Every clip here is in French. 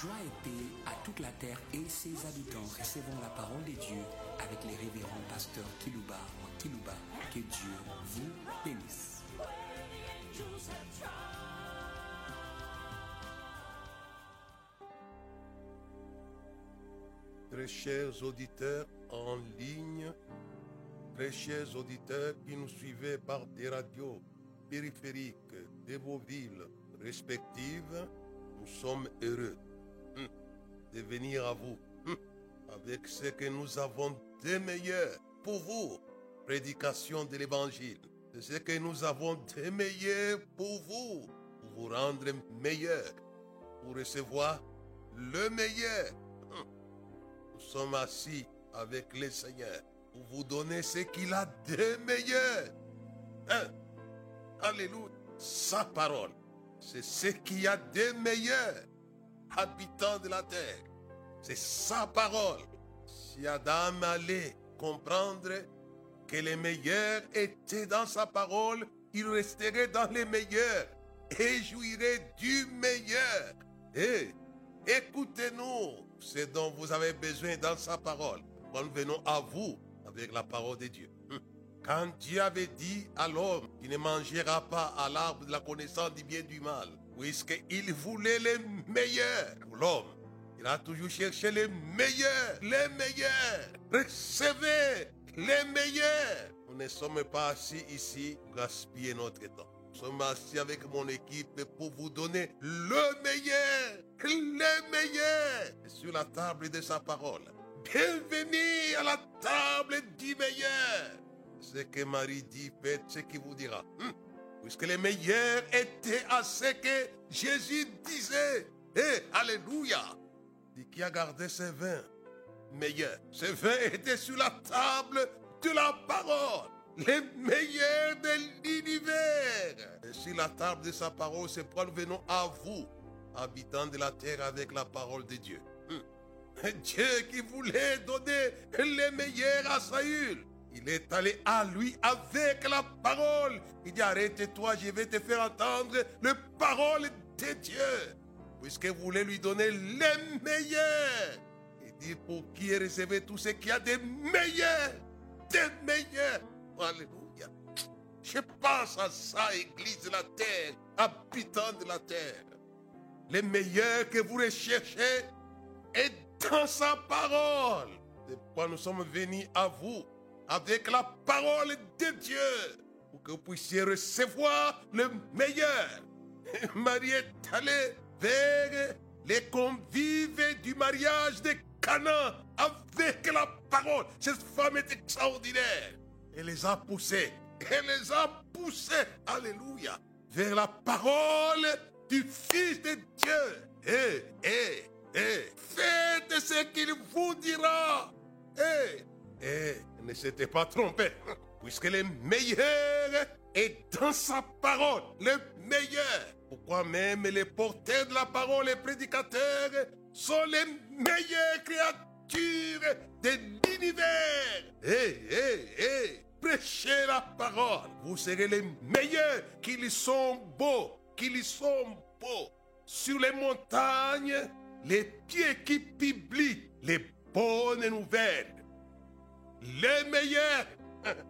Joie et paix à toute la terre et ses habitants. Recevons la parole de Dieu avec les révérends pasteurs Kilouba Kilouba. Que Dieu vous bénisse. Très chers auditeurs en ligne, très chers auditeurs qui nous suivez par des radios périphériques de vos villes respectives, nous sommes heureux de venir à vous hum, avec ce que nous avons de meilleur pour vous. Prédication de l'évangile. C'est ce que nous avons de meilleur pour vous, pour vous rendre meilleur, pour recevoir le meilleur. Hum. Nous sommes assis avec le Seigneur pour vous donner ce qu'il a de meilleur. Hein? Alléluia. Sa parole, c'est ce qu'il y a de meilleur. Habitants de la terre, c'est sa parole. Si Adam allait comprendre que les meilleurs étaient dans sa parole, il resterait dans les meilleurs et jouirait du meilleur. Et écoutez-nous ce dont vous avez besoin dans sa parole. Nous venons à vous avec la parole de Dieu. Hum. Quand Dieu avait dit à l'homme qu'il ne mangera pas à l'arbre de la connaissance du bien et du mal, puisqu'il voulait les meilleurs pour l'homme, il a toujours cherché les meilleurs, les meilleurs. Recevez les meilleurs. Nous ne sommes pas assis ici pour gaspiller notre temps. Nous sommes assis avec mon équipe pour vous donner le meilleur, le meilleur sur la table de sa parole. Bienvenue à la table du meilleur. Ce que Marie dit, faites ce qu'il vous dira. Hum. Puisque les meilleurs étaient à ce que Jésus disait. Et Alléluia. Et qui a gardé ses vins meilleurs? Ces vins étaient sur la table de la parole. Les meilleurs de l'univers. Et sur la table de sa parole, c'est pourquoi nous venons à vous, habitants de la terre, avec la parole de Dieu. Hum. Dieu qui voulait donner les meilleurs à Saül. Il est allé à lui avec la parole. Il dit, arrête-toi, je vais te faire entendre la parole de Dieu. Puisque vous voulez lui donner les meilleurs. Il dit, pour qui recevez tout ce qu'il y a de meilleurs. Des meilleurs. Alléluia. Je pense à ça, Église de la terre, habitants de la terre. Les meilleurs que vous recherchez est dans sa parole. C'est pourquoi nous sommes venus à vous? Avec la parole de Dieu pour que vous puissiez recevoir le meilleur. Marie est allée vers les convives du mariage de Cana avec la parole. Cette femme est extraordinaire. Elle les a poussés. Elle les a poussés. Alléluia. Vers la parole du Fils de Dieu. Et, et, et, faites ce qu'il vous dira. Et, et, ne s'était pas trompé. Puisque le meilleur est dans sa parole. Le meilleur. Pourquoi même les porteurs de la parole, les prédicateurs, sont les meilleures créatures de l'univers? Hé, hé, hé, prêchez la parole. Vous serez les meilleurs qu'ils sont beaux, qu'ils sont beaux. Sur les montagnes, les pieds qui publient les bonnes nouvelles. Les meilleurs.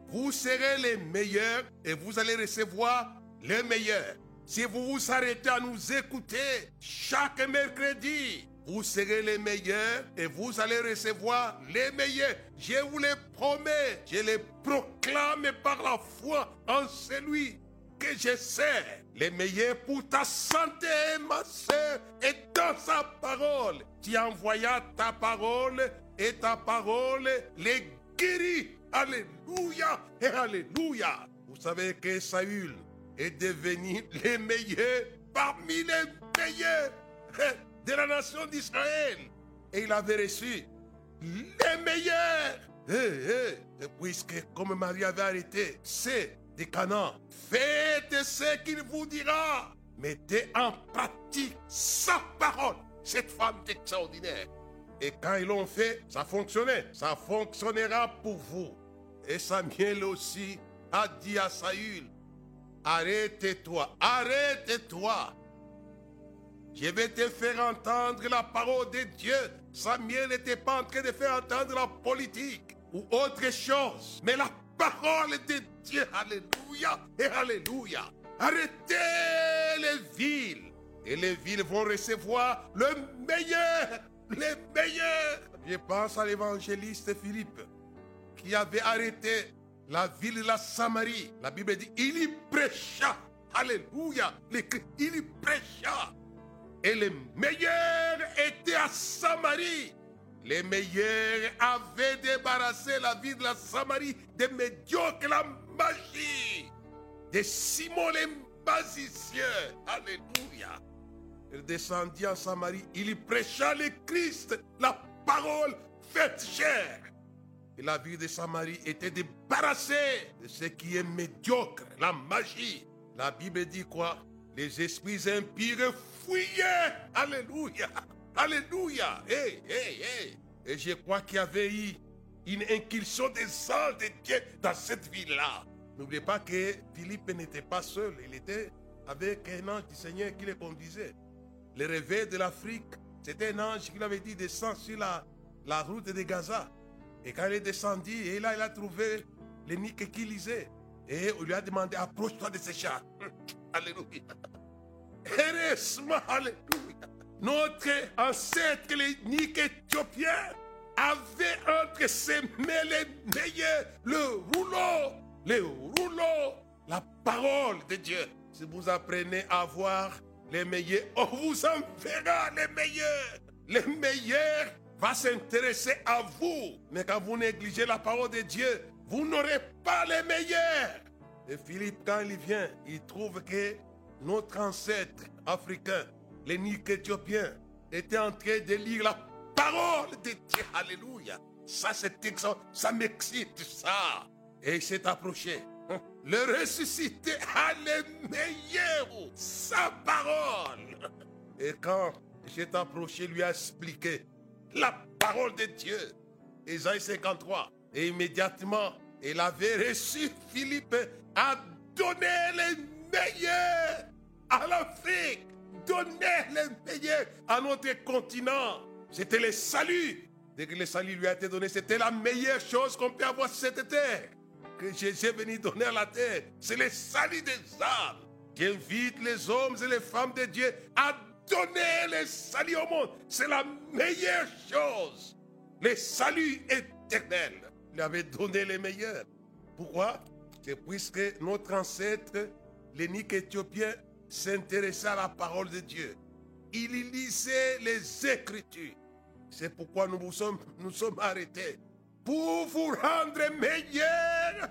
Vous serez les meilleurs et vous allez recevoir les meilleurs. Si vous vous arrêtez à nous écouter chaque mercredi, vous serez les meilleurs et vous allez recevoir les meilleurs. Je vous les promets, je les proclame par la foi en celui que je sais. Les meilleurs pour ta santé, ma soeur, est dans sa parole. Tu envoyas ta parole et ta parole les guérit. Alléluia et Alléluia. Vous savez que Saül est devenu le meilleur parmi les meilleurs de la nation d'Israël. Et il avait reçu les meilleurs. Et puisque comme Marie avait arrêté, c'est de Canaan, faites ce qu'il vous dira. Mettez en pratique sa parole. Cette femme extraordinaire. Et quand ils l'ont fait, ça fonctionnait. Ça fonctionnera pour vous. Et Samuel aussi a dit à Saül, arrête-toi, arrête-toi. Je vais te faire entendre la parole de Dieu. Samuel n'était pas en train de faire entendre la politique ou autre chose, mais la parole de Dieu. Alléluia et Alléluia. Arrêtez les villes et les villes vont recevoir le meilleur, les meilleurs. Je pense à l'évangéliste Philippe qui avait arrêté la ville de la Samarie. La Bible dit, il y prêcha. Alléluia. Il y prêcha. Et les meilleurs étaient à Samarie. Les meilleurs avaient débarrassé la ville de la Samarie des médiocres, la magie, des Simon les magiciens. Alléluia. Il descendit en Samarie. Il y prêcha le Christ, la parole faite chair. Et la ville de Samarie était débarrassée de ce qui est médiocre, la magie. La Bible dit quoi? Les esprits impurs fuyaient. Alléluia. Alléluia. Hey, hey, hey. Et je crois qu'il y avait eu une inculsion des anges de Dieu dans cette ville-là. N'oubliez pas que Philippe n'était pas seul. Il était avec un ange du Seigneur qui le conduisait. Le réveil de l'Afrique, c'était un ange qui lui avait dit descends sur la, la route de Gaza. Et quand il est descendu, et là, il a trouvé l'énique qui lisait. Et on lui a demandé, approche-toi de ces chats. Alléluia. Alléluia. Notre ancêtre, l'énique éthiopien, avait entre ses mains les meilleurs, le rouleau, le rouleau, la parole de Dieu. Si vous apprenez à voir les meilleurs, on vous enverra les meilleurs. Les meilleurs va s'intéresser à vous. Mais quand vous négligez la parole de Dieu, vous n'aurez pas les meilleurs. Et Philippe, quand il vient, il trouve que notre ancêtre africain, l'énique éthiopien, était en train de lire la parole de Dieu. Alléluia. Ça, c'est ça, ça m'excite, ça. Et il s'est approché. Le ressuscité a les meilleurs, sa parole. Et quand s'est approché, lui a expliqué la parole de Dieu. Isaïe 53. Et immédiatement, il avait reçu Philippe à donner les meilleurs à l'Afrique, donner les meilleurs à notre continent. C'était le salut. Dès que le salut lui a été donné, c'était la meilleure chose qu'on peut avoir sur cette terre. Que Jésus est venu donner à la terre. C'est le salut des âmes. J'invite les hommes et les femmes de Dieu à donner le salut au monde. C'est la meilleure chose. Le salut éternel. Il avait donné les meilleurs. Pourquoi? C'est puisque notre ancêtre, l'énique éthiopien, s'intéressait à la parole de Dieu. Il lisait les Écritures. C'est pourquoi nous nous sommes, nous sommes arrêtés. Pour vous rendre meilleurs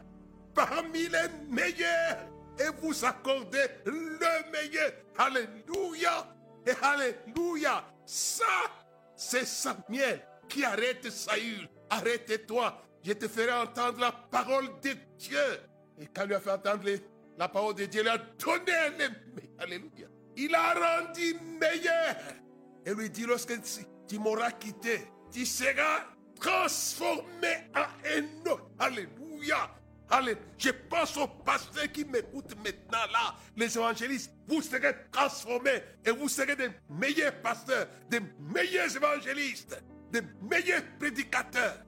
parmi les meilleurs et vous accorder le meilleur. Alléluia. Et Alléluia. Ça, c'est Samuel qui arrête Saül. Arrête-toi. Je te ferai entendre la parole de Dieu. Et quand il a fait entendre la parole de Dieu, il a donné les Alléluia. Il a rendu meilleur. Et lui dit, lorsque tu m'auras quitté, tu seras transformé en autre. Alléluia. Allez, je pense aux pasteurs qui m'écoutent maintenant là, les évangélistes. Vous serez transformés et vous serez des meilleurs pasteurs, des meilleurs évangélistes, des meilleurs prédicateurs.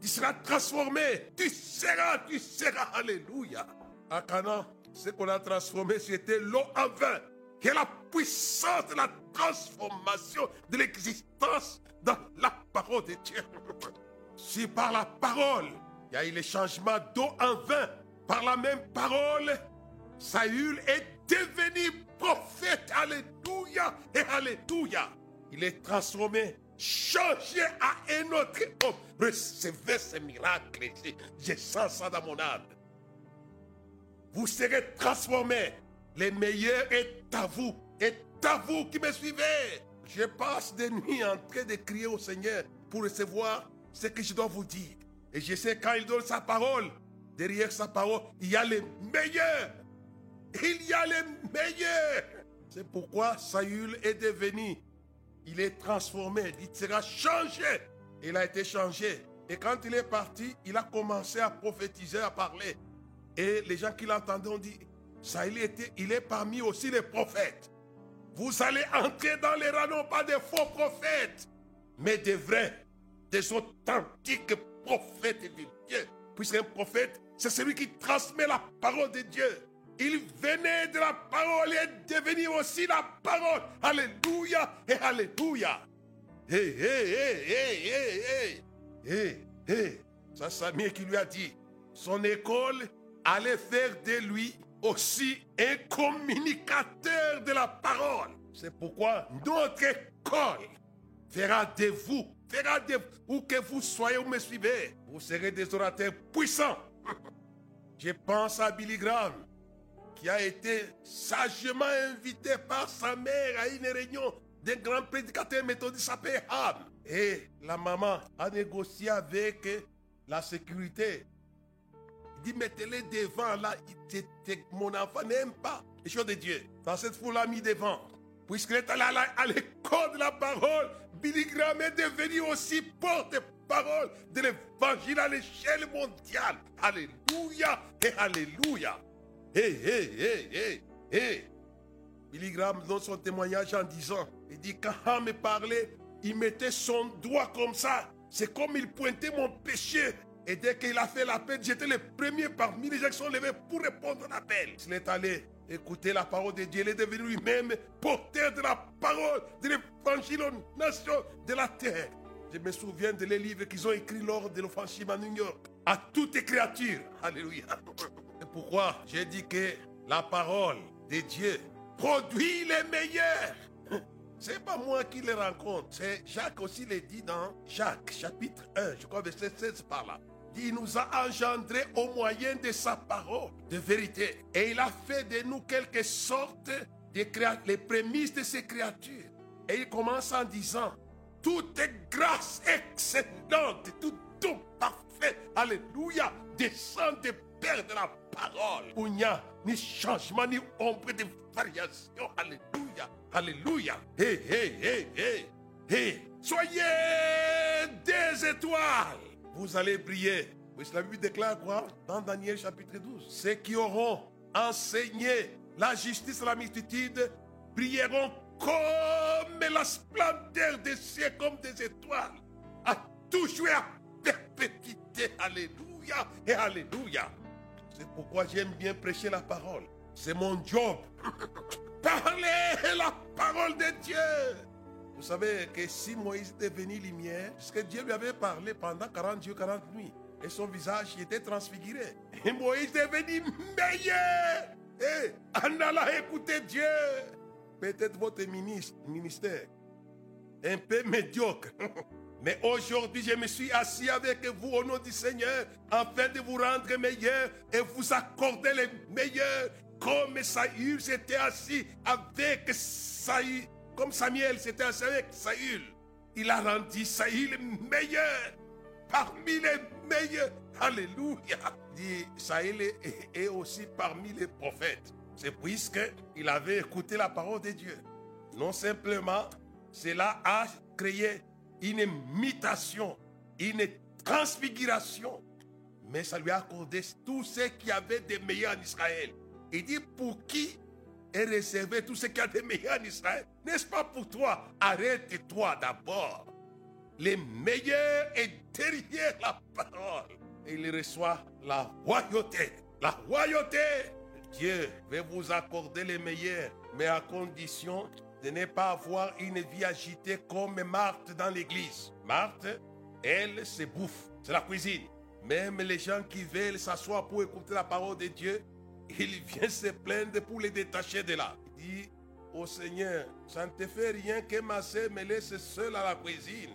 Tu seras transformé. Tu seras, tu seras. Alléluia. À Canaan, ce qu'on a transformé, c'était l'eau en vin. Est la puissance de la transformation de l'existence dans la parole de Dieu. Si par la parole, il y a eu le changement d'eau en vin. Par la même parole, Saül est devenu prophète. Alléluia et Alléluia. Il est transformé, changé à un autre homme. Recevez ce miracle. Je sens ça dans mon âme. Vous serez transformés. Le meilleur est à vous. Est à vous qui me suivez. Je passe des nuits en train de crier au Seigneur pour recevoir ce que je dois vous dire. Et je sais quand il donne sa parole, derrière sa parole, il y a les meilleurs. Il y a les meilleurs. C'est pourquoi Saül est devenu, il est transformé, il sera changé. Il a été changé. Et quand il est parti, il a commencé à prophétiser, à parler. Et les gens qui l'entendaient ont dit, Saül était, il est parmi aussi les prophètes. Vous allez entrer dans les rangs non pas des faux prophètes, mais des vrais, des authentiques prophètes de Dieu. Puisqu'un prophète, c'est celui qui transmet la parole de Dieu. Il venait de la parole et est aussi la parole. Alléluia et Alléluia. Hé, hé, hé, hé, hé. C'est Samuel qui lui a dit, son école allait faire de lui aussi un communicateur de la parole. C'est pourquoi notre école fera de vous, fera de vous, où que vous soyez ou me suivez, vous serez des orateurs puissants. Je pense à Billy Graham, qui a été sagement invité par sa mère à une réunion d'un grand prédicateur méthodiste s'appelé Ham. Et la maman a négocié avec la sécurité dit mettez-les devant là. Mon enfant n'aime pas les choses de Dieu. Dans cette foule l'a mis devant. Puisqu'il est allé à l'école de la parole, Billy Graham est devenu aussi porte-parole de l'évangile à l'échelle mondiale. Alléluia et Alléluia. Hé, hé, hé, hé, hé. Billy Graham donne son témoignage en disant, il dit, quand on me parlait, il mettait son doigt comme ça. C'est comme il pointait mon péché et dès qu'il a fait l'appel, j'étais le premier parmi les gens qui sont levés pour répondre à l'appel. Il est allé écouter la parole de Dieu. Il est devenu lui-même porteur de la parole de l'évangile aux nations de la terre. Je me souviens de les livres qu'ils ont écrits lors de l'offensive à New York. À toutes créatures. Alléluia. C'est pourquoi j'ai dit que la parole de Dieu produit les meilleurs. C'est pas moi qui les rencontre, c'est Jacques aussi le dit dans Jacques chapitre 1, je crois verset 16 par là. Il nous a engendrés au moyen de sa parole de vérité. Et il a fait de nous quelque sorte de les prémices de ses créatures. Et il commence en disant, toute grâce excellente, tout don parfait, alléluia, descend des de la parole. Où il n'y a ni changement, ni ombre de variation. Alléluia, alléluia. Hé, hé, hé, hé, hé. Soyez des étoiles vous allez briller. Oui, la Bible déclare quoi? Dans Daniel chapitre 12. Ceux qui auront enseigné la justice à la multitude brilleront comme la splendeur des cieux, comme des étoiles, à toujours à perpétuité. Alléluia et Alléluia. C'est pourquoi j'aime bien prêcher la parole. C'est mon job. Parler la parole de Dieu. Vous savez que si Moïse était devenu lumière, que Dieu lui avait parlé pendant 40 jours, 40 nuits, et son visage était transfiguré. Et Moïse est devenu meilleur. Et en allant écouter Dieu, peut-être votre ministère un peu médiocre. Mais aujourd'hui, je me suis assis avec vous au nom du Seigneur afin de vous rendre meilleur et vous accorder les meilleurs. Comme Saül s'était assis avec Saül, comme Samuel assis avec Saül, il a rendu Saül meilleur, parmi les meilleurs. Alléluia. Dit Saül est, aussi parmi les prophètes. C'est puisqu'il avait écouté la parole de Dieu. Non simplement, cela a créé une mutation, une transfiguration. Mais ça lui a accordé tout ce qui avait de meilleur en Israël. Il dit pour qui et réservé tout ce qu'il y a de meilleur en Israël. N'est-ce pas pour toi? Arrête-toi d'abord. Les meilleurs est derrière la parole. Et il reçoit la royauté. La royauté. Dieu veut vous accorder les meilleurs, mais à condition de ne pas avoir une vie agitée comme Marthe dans l'église. Marthe, elle, se bouffe. C'est la cuisine. Même les gens qui veulent s'asseoir pour écouter la parole de Dieu, il vient se plaindre pour les détacher de là. Il dit au Seigneur, ça ne te fait rien que ma sœur me laisse seule à la cuisine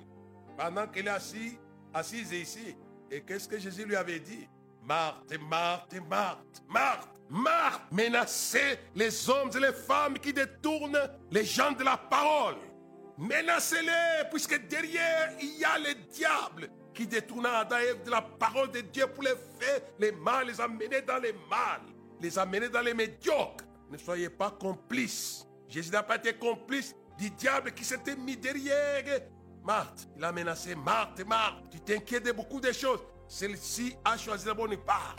pendant qu'elle est assise, assise ici. Et qu'est-ce que Jésus lui avait dit? Marthe, Marthe, Marthe, Marthe, Marthe, menacez les hommes et les femmes qui détournent les gens de la parole. Menacez-les, puisque derrière, il y a le diable qui détourne Adam de la parole de Dieu pour les faire les mal, les amener dans les mal les amener dans les médiocres. Ne soyez pas complices. Jésus n'a pas été complice du diable qui s'était mis derrière Marthe. Il a menacé Marthe, Marthe. Tu t'inquiètes de beaucoup de choses. Celle-ci a choisi la bonne part.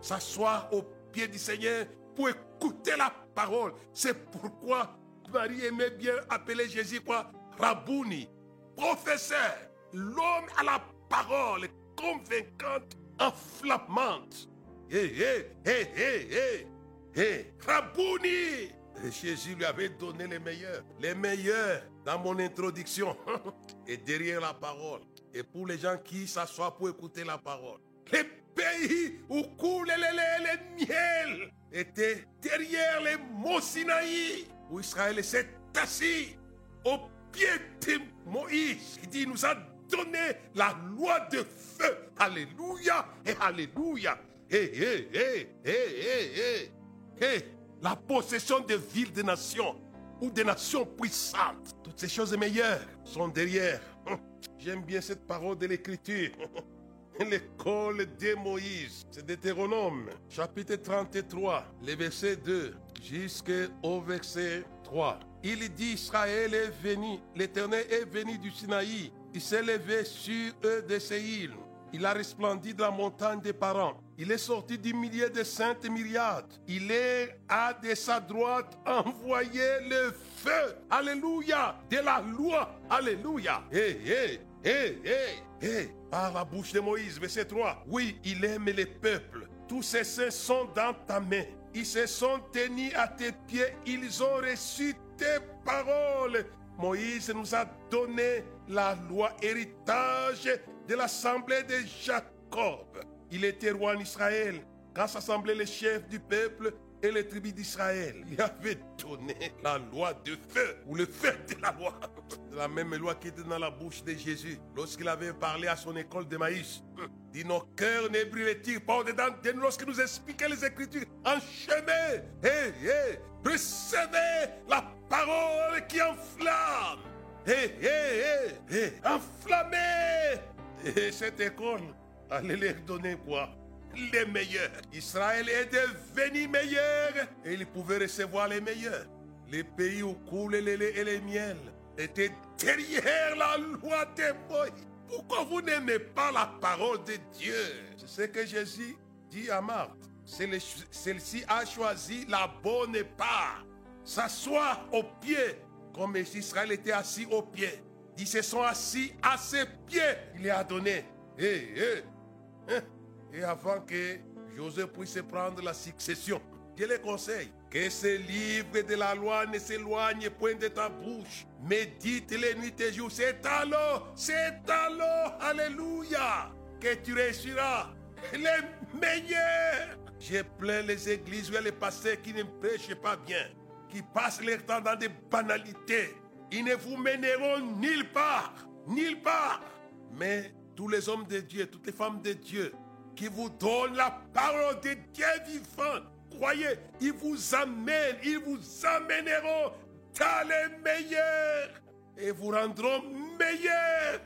S'asseoir au pied du Seigneur pour écouter la parole. C'est pourquoi Marie aimait bien appeler Jésus quoi? Rabouni, professeur, l'homme à la parole convaincante, enflammante. Hé, hé, hé, hé, hé, hé, Rabouni Jésus lui avait donné les meilleurs, les meilleurs dans mon introduction et derrière la parole. Et pour les gens qui s'assoient pour écouter la parole. Les pays où coule les, les, les miel étaient derrière les monts Sinaï, où Israël s'est assis au pied de Moïse, qui dit, il nous a donné la loi de feu. Alléluia et Alléluia. Hé, hé, hé, hé, hé, hé. La possession des villes des nations ou des nations puissantes. Toutes ces choses meilleures sont derrière. J'aime bien cette parole de l'Écriture. L'école de Moïse, c'est Deutéronome, chapitre 33, les versets 2 jusqu'au verset 3. Il dit Israël est venu, l'Éternel est venu du Sinaï, il s'est levé sur eux de Séhil. Il a resplendi de la montagne des parents. Il est sorti du milieu de saintes myriades. Il est à de sa droite envoyé le feu. Alléluia. De la loi. Alléluia. Hé, hé, hé, hé, hé. Par la bouche de Moïse, verset 3. Oui, il aime les peuples. Tous ses saints sont dans ta main. Ils se sont tenus à tes pieds. Ils ont reçu tes paroles. Moïse nous a donné la loi héritage de l'assemblée de Jacob. Il était roi en Israël quand s'assemblaient les chefs du peuple et les tribus d'Israël. Il avait donné la loi de feu, ou le feu de la loi. La même loi qui était dans la bouche de Jésus lorsqu'il avait parlé à son école de maïs. Dit nos cœurs ne brûlent-ils pas au-dedans de nous? Lorsqu'il nous expliquait les Écritures en chemin. Hé, recevez la parole qui enflamme. Hé, hé, hé, hé, enflammez. Et cette école allait leur donner quoi? Les meilleurs. Israël est devenu meilleur et il pouvait recevoir les meilleurs. Les pays où coulent les laits et les miels étaient derrière la loi de Moïse. Pourquoi vous n'aimez pas la parole de Dieu? C'est ce que Jésus dit à Marthe. Celle-ci a choisi la bonne part. S'asseoir au pied, comme Israël était assis au pied. Ils se sont assis à ses pieds. Il les a donné. Et, et avant que Joseph puisse prendre la succession, je les conseille que ce livre de la loi ne s'éloigne point de ta bouche. Médite les nuits et jours. C'est alors, c'est alors, alléluia, que tu réussiras les meilleurs. J'ai plein les églises où les pasteurs qui ne prêchent pas bien, qui passent leur temps dans des banalités. Ils ne vous mèneront nulle part, nulle part. Mais tous les hommes de Dieu, toutes les femmes de Dieu, qui vous donnent la parole de Dieu vivant, croyez, ils vous amènent, ils vous amèneront dans les meilleurs et vous rendront meilleurs.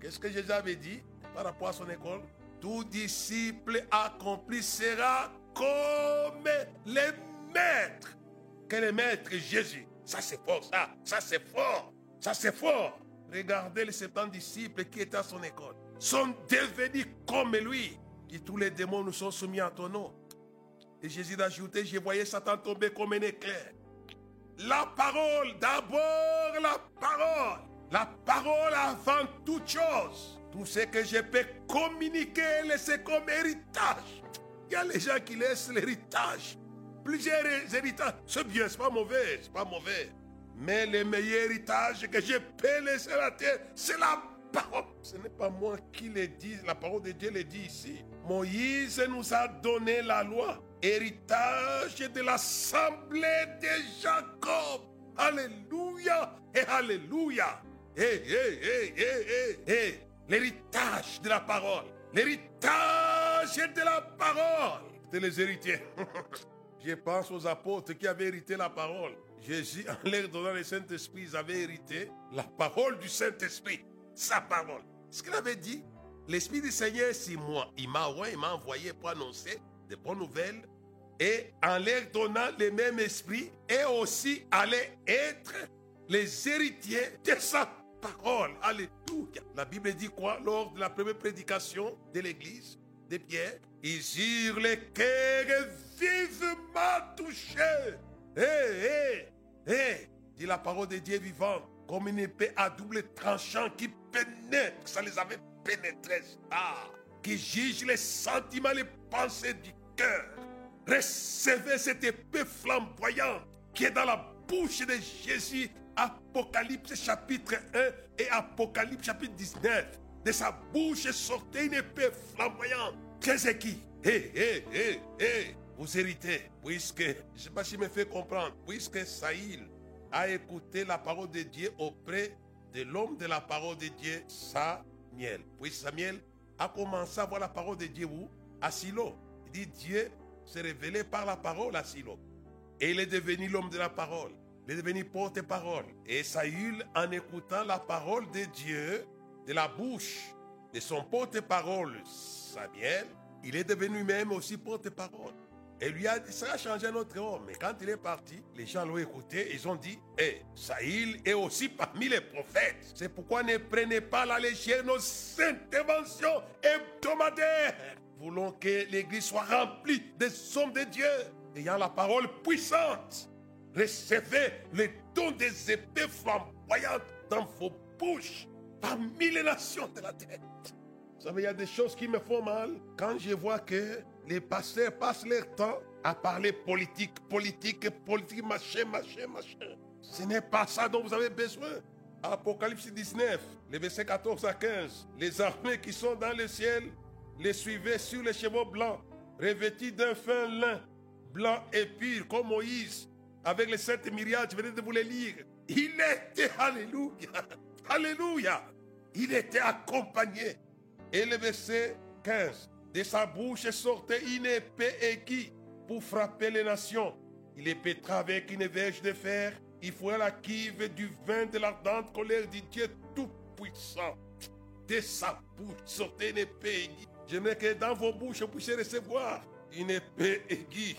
Qu'est-ce que Jésus avait dit par rapport à son école? Tout disciple accompli sera comme les maîtres. Quel est maître? Jésus Ça c'est fort, ça. Ça c'est fort. Ça c'est fort. Regardez les 70 disciples qui étaient à son école. Sont devenus comme lui. Et tous les démons nous sont soumis à ton nom. Et Jésus a ajouté, je voyais Satan tomber comme un éclair. La parole, d'abord la parole. La parole avant toute chose. Tout ce que je peux communiquer, laisser comme héritage. Il y a les gens qui laissent l'héritage. Plusieurs héritages. C'est bien, c'est pas mauvais, c'est pas mauvais. Mais le meilleur héritage que je peux laisser à la terre, c'est la parole. Ce n'est pas moi qui le dis, la parole de Dieu le dit ici. Moïse nous a donné la loi, héritage de l'assemblée de Jacob. Alléluia et Alléluia. Hé, hé, hé, hé, L'héritage de la parole. L'héritage de la parole. De les héritiers. Je pense aux apôtres qui avaient hérité la parole. Jésus, en leur donnant le Saint-Esprit, ils avaient hérité la parole du Saint-Esprit. Sa parole. Ce qu'il avait dit, l'Esprit du Seigneur, c'est moi. Il m'a envoyé pour annoncer des bonnes nouvelles. Et en leur donnant le même esprit, et aussi allaient être les héritiers de sa parole. Alléluia. La Bible dit quoi lors de la première prédication de l'église de Pierre? Ils eurent les cœurs vivement touchés. Hé, hé, hé. dit la parole de Dieu vivant, comme une épée à double tranchant qui pénètre, ça les avait pénétrés, ah, qui juge les sentiments, les pensées du cœur. Recevez cette épée flamboyante qui est dans la bouche de Jésus, Apocalypse chapitre 1 et Apocalypse chapitre 19. De sa bouche sortait une épée flamboyante. Qui? Hé, hé, hé, hé, vous héritez, puisque, je ne sais pas si me fait comprendre, puisque Saïl a écouté la parole de Dieu auprès de l'homme de la parole de Dieu, Samuel. Puis Samuel a commencé à voir la parole de Dieu où? À Silo. Il dit Dieu s'est révélé par la parole à Silo. Et il est devenu l'homme de la parole. Il est devenu porte-parole. Et Saül, en écoutant la parole de Dieu, de la bouche de son porte-parole, Samuel, il est devenu même aussi porte-parole. Et lui a dit, ça a changé notre homme. Mais quand il est parti, les gens l'ont écouté, ils ont dit, eh, Saïl est aussi parmi les prophètes. C'est pourquoi ne prenez pas la légère nos interventions hebdomadaires. Voulons que l'Église soit remplie des hommes de Dieu, ayant la parole puissante. Recevez les dons des épées flamboyantes dans vos bouches parmi les nations de la terre. Vous savez, il y a des choses qui me font mal quand je vois que les pasteurs passent leur temps à parler politique, politique, politique, machin, machin, machin. Ce n'est pas ça dont vous avez besoin. Apocalypse 19, les versets 14 à 15. Les armées qui sont dans le ciel les suivaient sur les chevaux blancs, revêtis d'un fin lin, blanc et pur, comme Moïse, avec les sept myriades. Je venais de vous les lire. Il était, alléluia, alléluia, il était accompagné et le verset 15. De sa bouche sortait une épée aiguë pour frapper les nations. Il épétra avec une verge de fer. Il fouilla la kive du vin de l'ardente colère du Dieu Tout-Puissant. De sa bouche sortait une épée aiguë. J'aimerais que dans vos bouches, vous puissiez recevoir une épée aiguë.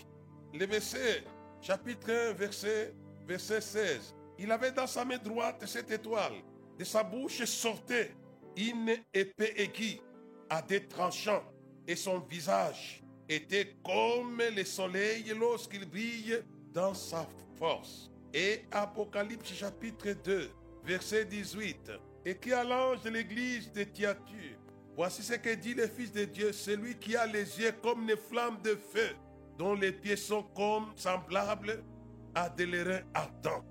Le verset, chapitre 1, verset, verset 16. Il avait dans sa main droite cette étoile. De sa bouche sortait une épée aiguë à des tranchants, et son visage était comme le soleil lorsqu'il brille dans sa force. Et Apocalypse chapitre 2, verset 18, écrit à l'ange de l'église de Thyatire, voici ce que dit le Fils de Dieu, celui qui a les yeux comme des flammes de feu, dont les pieds sont comme semblables à des lérins ardents.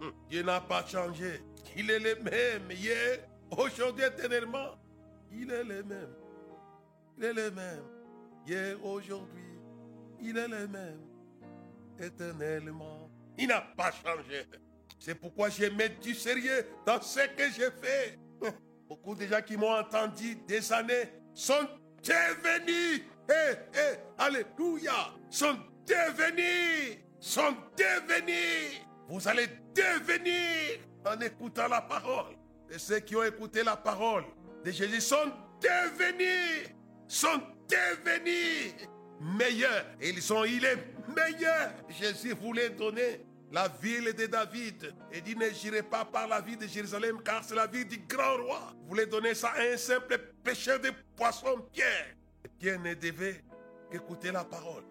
Hum, Dieu n'a pas changé. Il est le même hier, aujourd'hui éternellement. Il est le même. Il est le même. Hier, aujourd'hui, il est le même. Éternellement. Il n'a pas changé. C'est pourquoi je mets du sérieux dans ce que j'ai fait. Beaucoup de gens qui m'ont entendu des années sont devenus, eh, eh, alléluia, sont devenus, sont devenus. Vous allez devenir en écoutant la parole. Et ceux qui ont écouté la parole de Jésus sont devenus, sont devenus meilleurs. Ils sont, il est meilleur. Jésus voulait donner la ville de David et dit ne j'irai pas par la ville de Jérusalem car c'est la ville du grand roi. Vous voulez donner ça à un simple pêcheur de poissons, Pierre. Pierre ne devait qu'écouter la parole.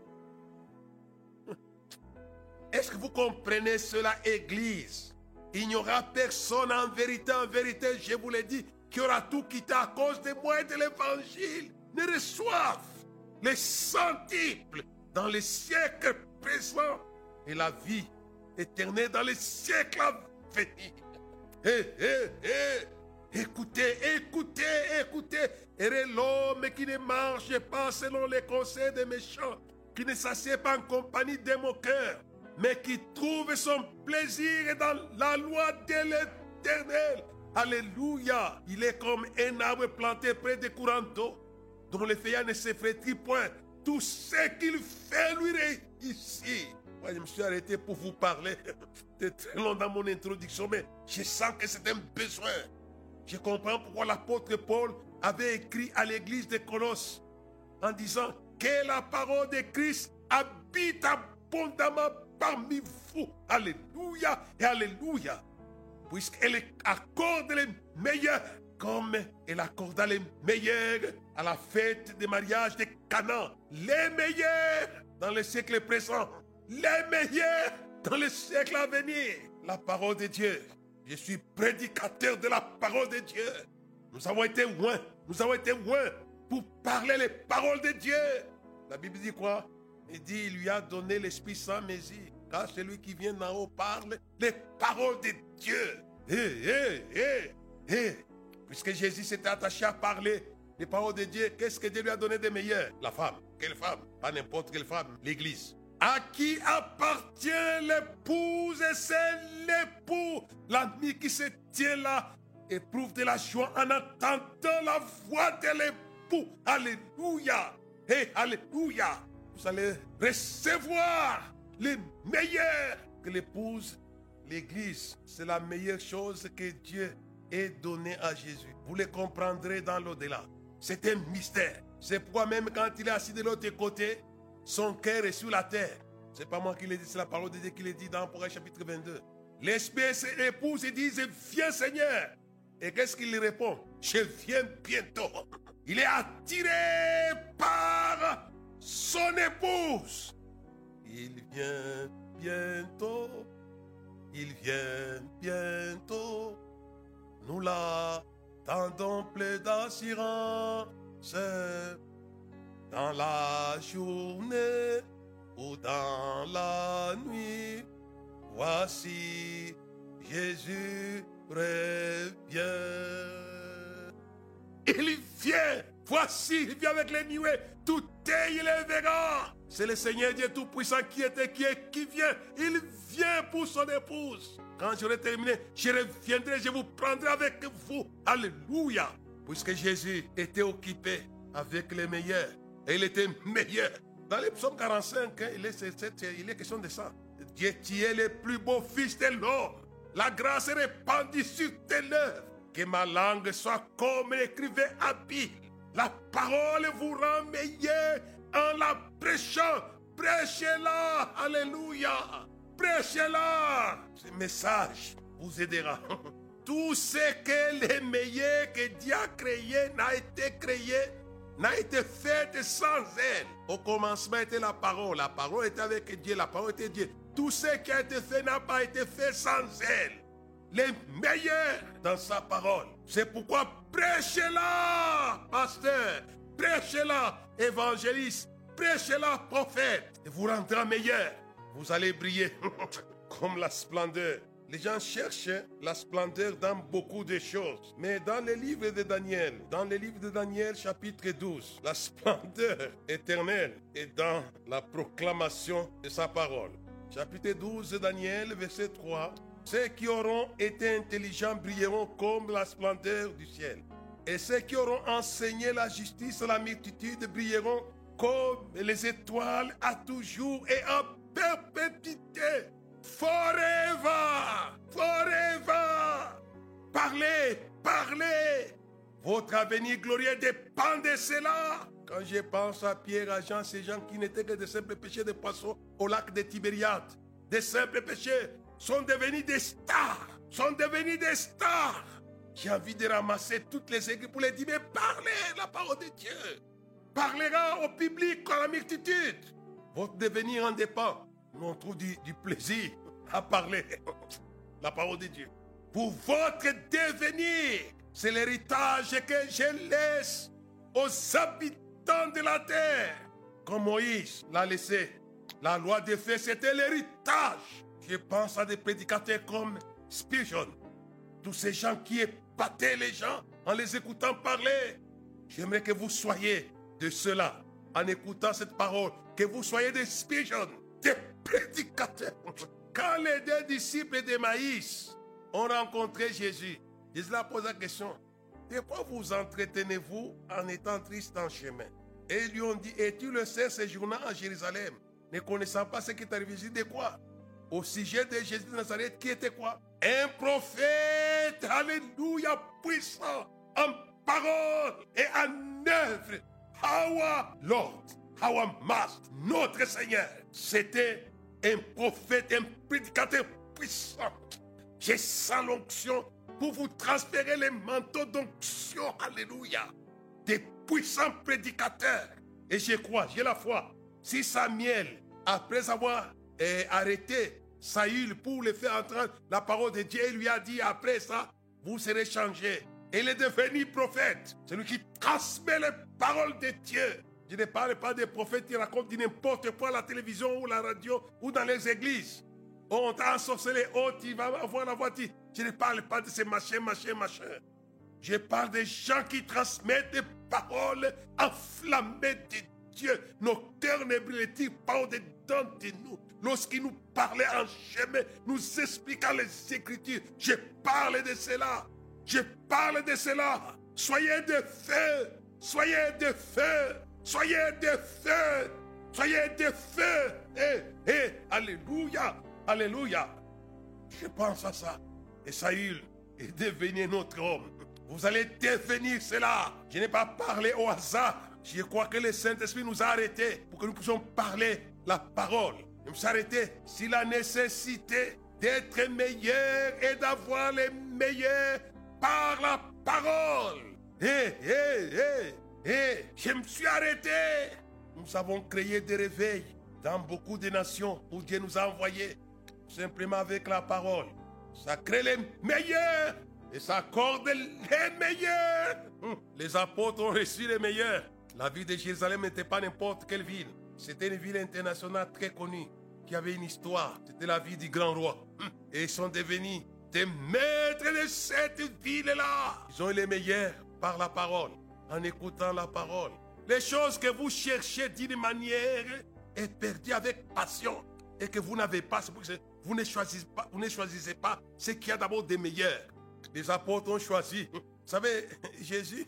Est-ce que vous comprenez cela, Église? Il n'y aura personne en vérité, en vérité, je vous l'ai dit, qui aura tout quitté à cause de moi et de l'Évangile. Ne reçoivent les centiples dans les siècles présents et la vie éternelle dans les siècles à venir. Hé, hé, hé, écoutez, écoutez, écoutez. Et l'homme qui ne marche pas selon les conseils des méchants, qui ne s'assied pas en compagnie de mon cœur, mais qui trouve son plaisir dans la loi de l'éternel. Alléluia. Il est comme un arbre planté près des courants d'eau, dont les feuilles ne se point. Tout ce qu'il fait lui ici. Moi, je me suis arrêté pour vous parler. C'était très long dans mon introduction, mais je sens que c'est un besoin. Je comprends pourquoi l'apôtre Paul avait écrit à l'église de Colosse en disant que la parole de Christ habite abondamment parmi vous. Alléluia et Alléluia. Puisqu'elle accorde les meilleurs comme elle accorda les meilleurs à la fête des mariages de Canaan. Les meilleurs dans le siècle présent. Les meilleurs dans les siècles à venir. La parole de Dieu. Je suis prédicateur de la parole de Dieu. Nous avons été loin. Nous avons été loin pour parler les paroles de Dieu. La Bible dit quoi? Il dit, il lui a donné l'Esprit sans mesure. Car celui qui vient d'en haut parle les paroles de Dieu. Hé, hé, hé, hé. Puisque Jésus s'était attaché à parler les paroles de Dieu, qu'est-ce que Dieu lui a donné de meilleur? La femme. Quelle femme? Pas n'importe quelle femme. L'Église. À qui appartient l'épouse et c'est l'époux. L'ami qui se tient là éprouve de la joie en entendant la voix de l'époux. Alléluia. Et Alléluia. Vous allez recevoir les meilleurs que l'épouse, l'Église. C'est la meilleure chose que Dieu ait donné à Jésus. Vous le comprendrez dans l'au-delà. C'est un mystère. C'est pourquoi même quand il est assis de l'autre côté, son cœur est sur la terre. C'est pas moi qui l'ai dit, c'est la parole de Dieu qui l'a dit dans Proverbe chapitre 22. L'esprit et l'épouse disent, viens Seigneur. Et qu'est-ce qu'il répond? Je viens bientôt. Il est attiré par son épouse. Il vient bientôt. Il vient bientôt. Nous l'attendons plein d'assurance. Dans la journée ou dans la nuit. Voici Jésus revient. Il vient. Voici, il vient avec les nuées. Il est. C'est le Seigneur Dieu Tout-Puissant qui était, qui est, qui vient. Il vient pour son épouse. Quand j'aurai terminé, je reviendrai, je vous prendrai avec vous. Alléluia. Puisque Jésus était occupé avec les meilleurs. Et il était meilleur. Dans les psaumes 45, hein, il, est, il est question de ça. Dieu, tu es le plus beau fils de l'homme. La grâce est répandue sur tes lèvres. Que ma langue soit comme l'écrivain habile. La parole vous rend meilleur en la prêchant. Prêchez-la. Alléluia. Prêchez-la. Ce message vous aidera. Tout ce que les meilleurs que Dieu a créé n'a été créé n'a été faite sans elle. Au commencement était la parole. La parole était avec Dieu. La parole était Dieu. Tout ce qui a été fait n'a pas été fait sans elle. Les meilleurs dans sa parole. C'est pourquoi prêchez-la, pasteur. Prêchez-la, évangéliste. Prêchez-la, prophète. Et vous rendrez meilleur. Vous allez briller comme la splendeur les gens cherchent la splendeur dans beaucoup de choses. Mais dans le livre de Daniel, dans le livre de Daniel chapitre 12, la splendeur éternelle est dans la proclamation de sa parole. Chapitre 12 de Daniel, verset 3. Ceux qui auront été intelligents brilleront comme la splendeur du ciel. Et ceux qui auront enseigné la justice à la multitude brilleront comme les étoiles à toujours et en perpétuité. Forever, forever. Parlez, parlez. Votre avenir glorieux dépend de cela. Quand je pense à Pierre, à Jean, ces gens qui n'étaient que de simples péchés de poissons au lac de Tibériade, des simples péchés, sont devenus des stars, sont devenus des stars. J'ai envie de ramasser toutes les églises pour les dire, mais parlez la parole de Dieu. Parlera au public, à la multitude. Votre devenir en dépend on trouve du, plaisir à parler la parole de Dieu. Pour votre devenir, c'est l'héritage que je laisse aux habitants de la terre. Comme Moïse l'a laissé. La loi des faits, c'était l'héritage. Je pense à des prédicateurs comme Spurgeon. Tous ces gens qui épataient les gens en les écoutant parler. J'aimerais que vous soyez de cela en écoutant cette parole. Que vous soyez des Spurgeon, des prédicateur. Quand les deux disciples de Maïs ont rencontré Jésus, Jésus leur pose la question, de quoi vous entretenez-vous en étant triste en chemin? Et ils lui ont dit, et tu le sais, séjournant à Jérusalem, ne connaissant pas ce qui est arrivé, de quoi Au sujet de Jésus de Nazareth, qui était quoi? Un prophète, alléluia, puissant, en parole et en œuvre. Our Lord, our Master, notre Seigneur, c'était un prophète, un prédicateur puissant. J'ai sans l'onction pour vous transférer les manteaux d'onction. Alléluia. Des puissants prédicateurs. Et je crois, j'ai la foi. Si Samuel, après avoir eh, arrêté Saül pour le faire entendre la parole de Dieu. Il lui a dit après ça, vous serez changés. Et il est devenu prophète. Celui qui transmet les paroles de Dieu. Je ne parle pas des prophètes qui racontent n'importe quoi à la télévision ou la radio ou dans les églises. Oh, on t'a ensorcelé, oh, tu vas avoir la voiture. Je ne parle pas de ces machins, machins, machins. Je parle des gens qui transmettent des paroles enflammées de Dieu. Nos cœurs ne brûlent pas au-dedans de nous? Lorsqu'il nous parlait en chemin, nous expliquant les Écritures. Je parle de cela. Je parle de cela. Soyez de feu. Soyez de feu. Soyez de feu. Soyez de feu. Eh, eh, alléluia. Alléluia. Je pense à ça. Et Saül est devenu notre homme. Vous allez devenir cela. Je n'ai pas parlé au hasard. Je crois que le Saint-Esprit nous a arrêtés pour que nous puissions parler la parole. Nous s'arrêter si la nécessité d'être meilleur et d'avoir les meilleurs par la parole. Hé, hé, hé, hé, je me suis arrêté. Nous avons créé des réveils dans beaucoup de nations où Dieu nous a envoyés simplement avec la parole. Ça crée les meilleurs et ça accorde les meilleurs. Hum, les apôtres ont reçu les meilleurs. La ville de Jérusalem n'était pas n'importe quelle ville. C'était une ville internationale très connue qui avait une histoire. C'était la ville du grand roi. Hum, et ils sont devenus des maîtres de cette ville-là. Ils ont eu les meilleurs par la parole, en écoutant la parole. Les choses que vous cherchez d'une manière est perdues avec passion et que vous n'avez pas, c'est pour que vous ne choisissez pas, vous ne choisissez pas ce qu'il y a d'abord des meilleurs. Les apôtres ont choisi. Vous savez, Jésus,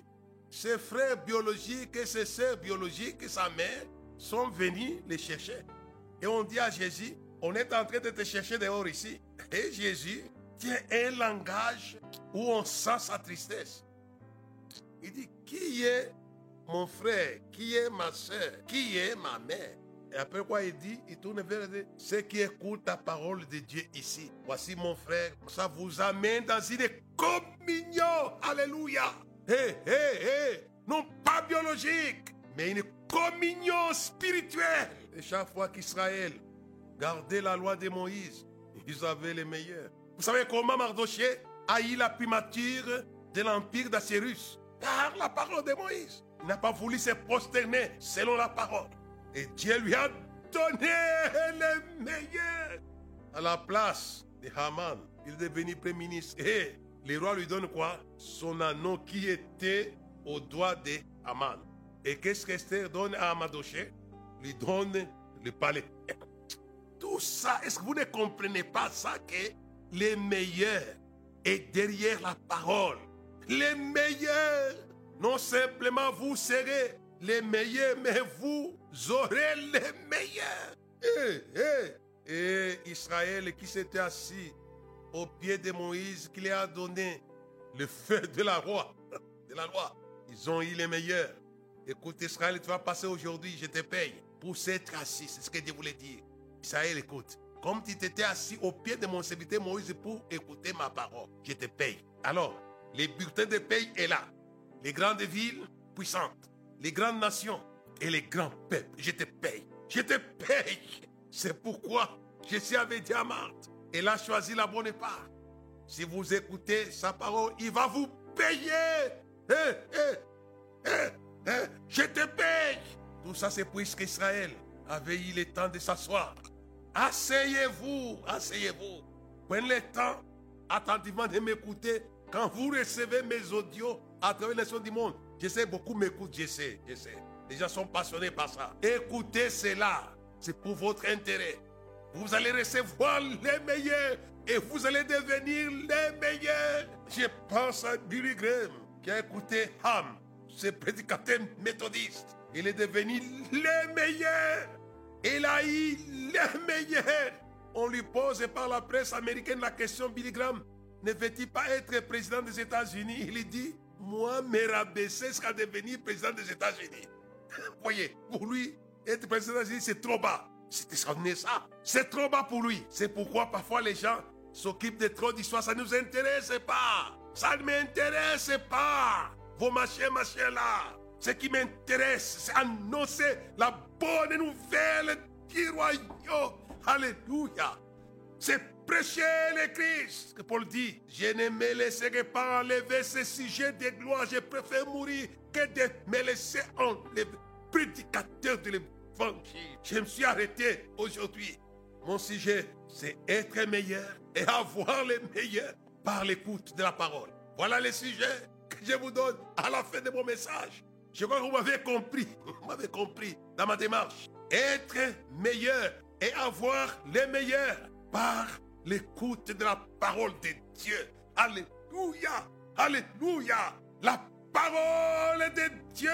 ses frères biologiques et ses sœurs biologiques et sa mère sont venus les chercher. Et on dit à Jésus, on est en train de te chercher dehors ici. Et Jésus tient un langage où on sent sa tristesse. Il dit, qui est mon frère? Qui est ma soeur Qui est ma mère? Et après quoi il dit, il tourne vers ceux qui écoutent la parole de Dieu ici. Voici mon frère, ça vous amène dans une communion. Alléluia. Hé, hé, hé. Non pas biologique, mais une communion spirituelle. Et chaque fois qu'Israël gardait la loi de Moïse, ils avaient les meilleurs. Vous savez comment Mardoché a eu la primature de l'empire d'Assyrus Par la parole de Moïse. Il n'a pas voulu se prosterner selon la parole. Et Dieu lui a donné le meilleur. À la place de Haman, il est devenu premier ministre. Et le roi lui donne quoi? Son anneau qui était au doigt de Haman. Et qu'est-ce qu'Esther donne à Amadoché? Lui donne le palais. Tout ça, est-ce que vous ne comprenez pas ça que les meilleurs est derrière la parole? Les meilleurs, non simplement vous serez les meilleurs, mais vous aurez les meilleurs. Et, eh, eh, et Israël qui s'était assis au pied de Moïse, qui lui a donné le feu de la loi, de la loi. Ils ont eu les meilleurs. Écoute Israël, tu vas passer aujourd'hui, je te paye pour s'être assis. C'est ce que Dieu voulait dire. Israël, écoute. Comme tu t'étais assis au pied de mon serviteur Moïse pour écouter ma parole, je te paye. Alors, les bulletins de paye est là. Les grandes villes puissantes, les grandes nations et les grands peuples. Je te paye. Je te paye. C'est pourquoi je suis avec Diamante. Elle a choisi la bonne part. Si vous écoutez sa parole, il va vous payer. Eh, eh, eh, je te paye. Tout ça, c'est puisqu'Israël avait eu le temps de s'asseoir. Asseyez-vous, asseyez-vous. Prenez le temps attentivement de m'écouter quand vous recevez mes audios à travers les nations du monde. Je sais, beaucoup m'écoutent, je sais, je sais. Les gens sont passionnés par ça. Écoutez cela. C'est pour votre intérêt. Vous allez recevoir les meilleurs et vous allez devenir les meilleurs. Je pense à Billy Graham qui a écouté Ham, ce prédicateur méthodiste. Il est devenu le meilleur. Il a eu les meilleurs. On lui pose par la presse américaine la question Billy Graham, ne veut-il pas être président des États-Unis? Il dit moi, me rabaisser jusqu'à devenir président des États-Unis. Voyez, pour lui, être président des États-Unis, c'est trop bas. C'était ça. C'est trop bas pour lui. C'est pourquoi parfois les gens s'occupent de trop d'histoires. Ça ne nous intéresse pas. Ça ne m'intéresse pas. Vos machins, machins là. Ce qui m'intéresse, c'est annoncer la bonne nouvelle du royaume. Alléluia. c'est prêcher le Christ. Que Paul dit, je ne me laisserai pas enlever ce sujet de gloire. Je préfère mourir que de me laisser enlever. Prédicateur de l'évangile. Je me suis arrêté aujourd'hui. Mon sujet, c'est être meilleur et avoir les meilleurs par l'écoute de la parole. Voilà le sujet je vous donne à la fin de mon message. Je crois que vous m'avez compris. Vous m'avez compris dans ma démarche. Être meilleur et avoir les meilleurs par l'écoute de la parole de Dieu. Alléluia. Alléluia. La parole de Dieu.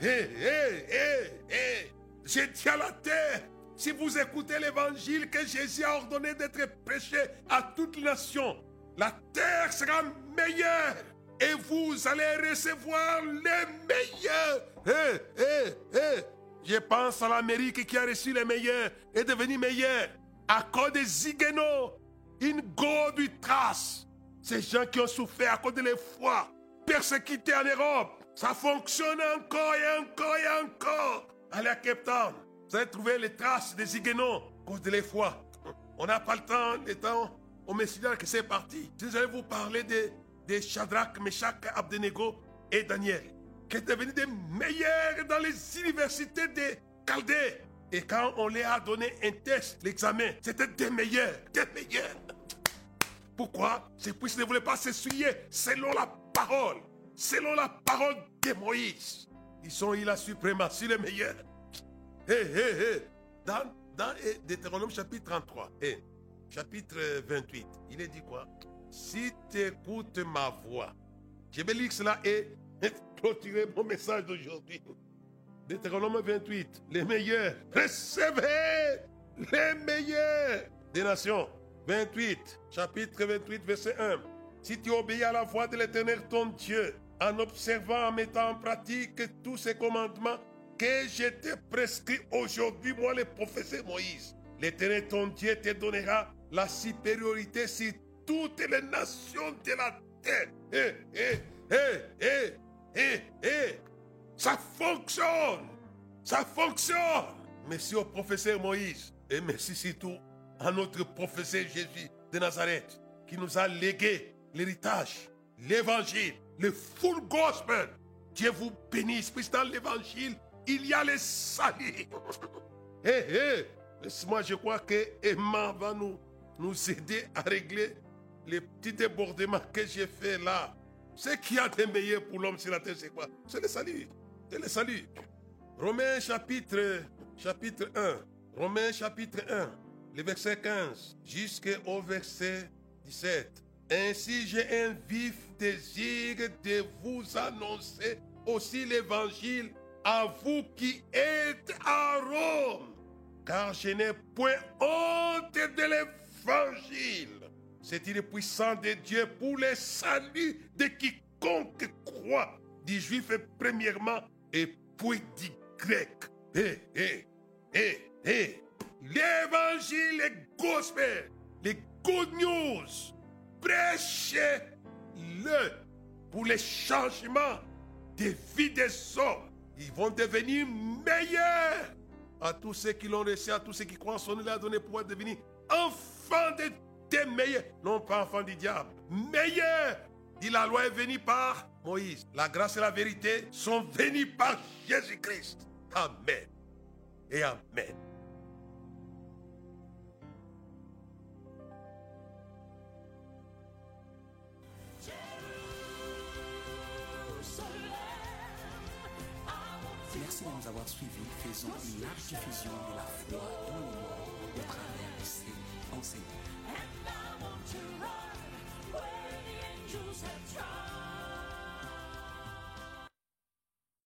Hé, hé, hé, hé. J'ai dit à la terre, si vous écoutez l'évangile que Jésus a ordonné d'être prêché à toute nation, la terre sera meilleure et vous allez recevoir les meilleurs. Hé, hé, hé. Je pense à l'Amérique qui a reçu les meilleurs et devenu meilleur à cause des Ziguenots, une du trace. Ces gens qui ont souffert à cause de l'effroi, persécutés en Europe. Ça fonctionne encore et encore et encore. Allez à Cape Town. Vous allez trouver les traces des Ziguenots à cause de l'effroi. On n'a pas le temps, le temps au Messie que c'est parti. Je vais vous parler de, de Shadrach, Meshach, Abdenego et Daniel, qui étaient devenus des meilleurs dans les universités de Chaldée. Et quand on leur a donné un test, l'examen, c'était des meilleurs, des meilleurs. Pourquoi? C'est qu'ils ne voulaient pas s'essuyer selon la parole, selon la parole de Moïse. Ils ont eu la suprématie, les meilleurs. Hé, hé. Dans, dans Deutéronome chapitre 33, hé, chapitre 28, il est dit quoi? Si tu écoutes ma voix, je vais lire cela et clôturer mon message d'aujourd'hui. Deutéronome 28, les meilleurs, recevez les meilleurs des nations. 28, chapitre 28, verset 1. Si tu obéis à la voix de l'Éternel ton Dieu, en observant, en mettant en pratique tous ces commandements que je t'ai prescrits aujourd'hui, moi le prophète Moïse, l'Éternel ton Dieu te donnera la supériorité sur toutes les nations de la terre. Hé, hé, hé, hé, hé, hé. Ça fonctionne. Ça fonctionne. Merci au professeur Moïse. Et merci surtout à notre professeur Jésus de Nazareth qui nous a légué l'héritage, l'évangile, le full gospel. Dieu vous bénisse. Puis dans l'évangile, il y a le salut. Hé, hé. Moi, je crois que Emma va nous nous aider à régler les petits débordements que j'ai fait là. Ce qui a de meilleur pour l'homme sur la terre, c'est quoi? C'est le salut. C'est le salut. Romains chapitre, chapitre 1. Romains chapitre 1, le verset 15 jusqu'au verset 17. Ainsi j'ai un vif désir de vous annoncer aussi l'évangile à vous qui êtes à Rome, car je n'ai point honte de l'évangile c'est il puissant de Dieu pour le salut de quiconque croit, du juif premièrement et puis du grec. Eh, eh, eh, eh. L'évangile, le gospel, les good news, prêchez-le pour le changement des vies des hommes. Ils vont devenir meilleurs à tous ceux qui l'ont reçu, à tous ceux qui croient en son nom, il a donné pouvoir devenir enfants de tes meilleurs, non pas enfant du diable, meilleur. Dit la loi est venue par Moïse. La grâce et la vérité sont venues par Jésus-Christ. Amen. Et Amen. Merci de nous avoir suivis. Faisons une large diffusion de la foi dans le monde au travers de ces enseignements. to run where the angels have tried.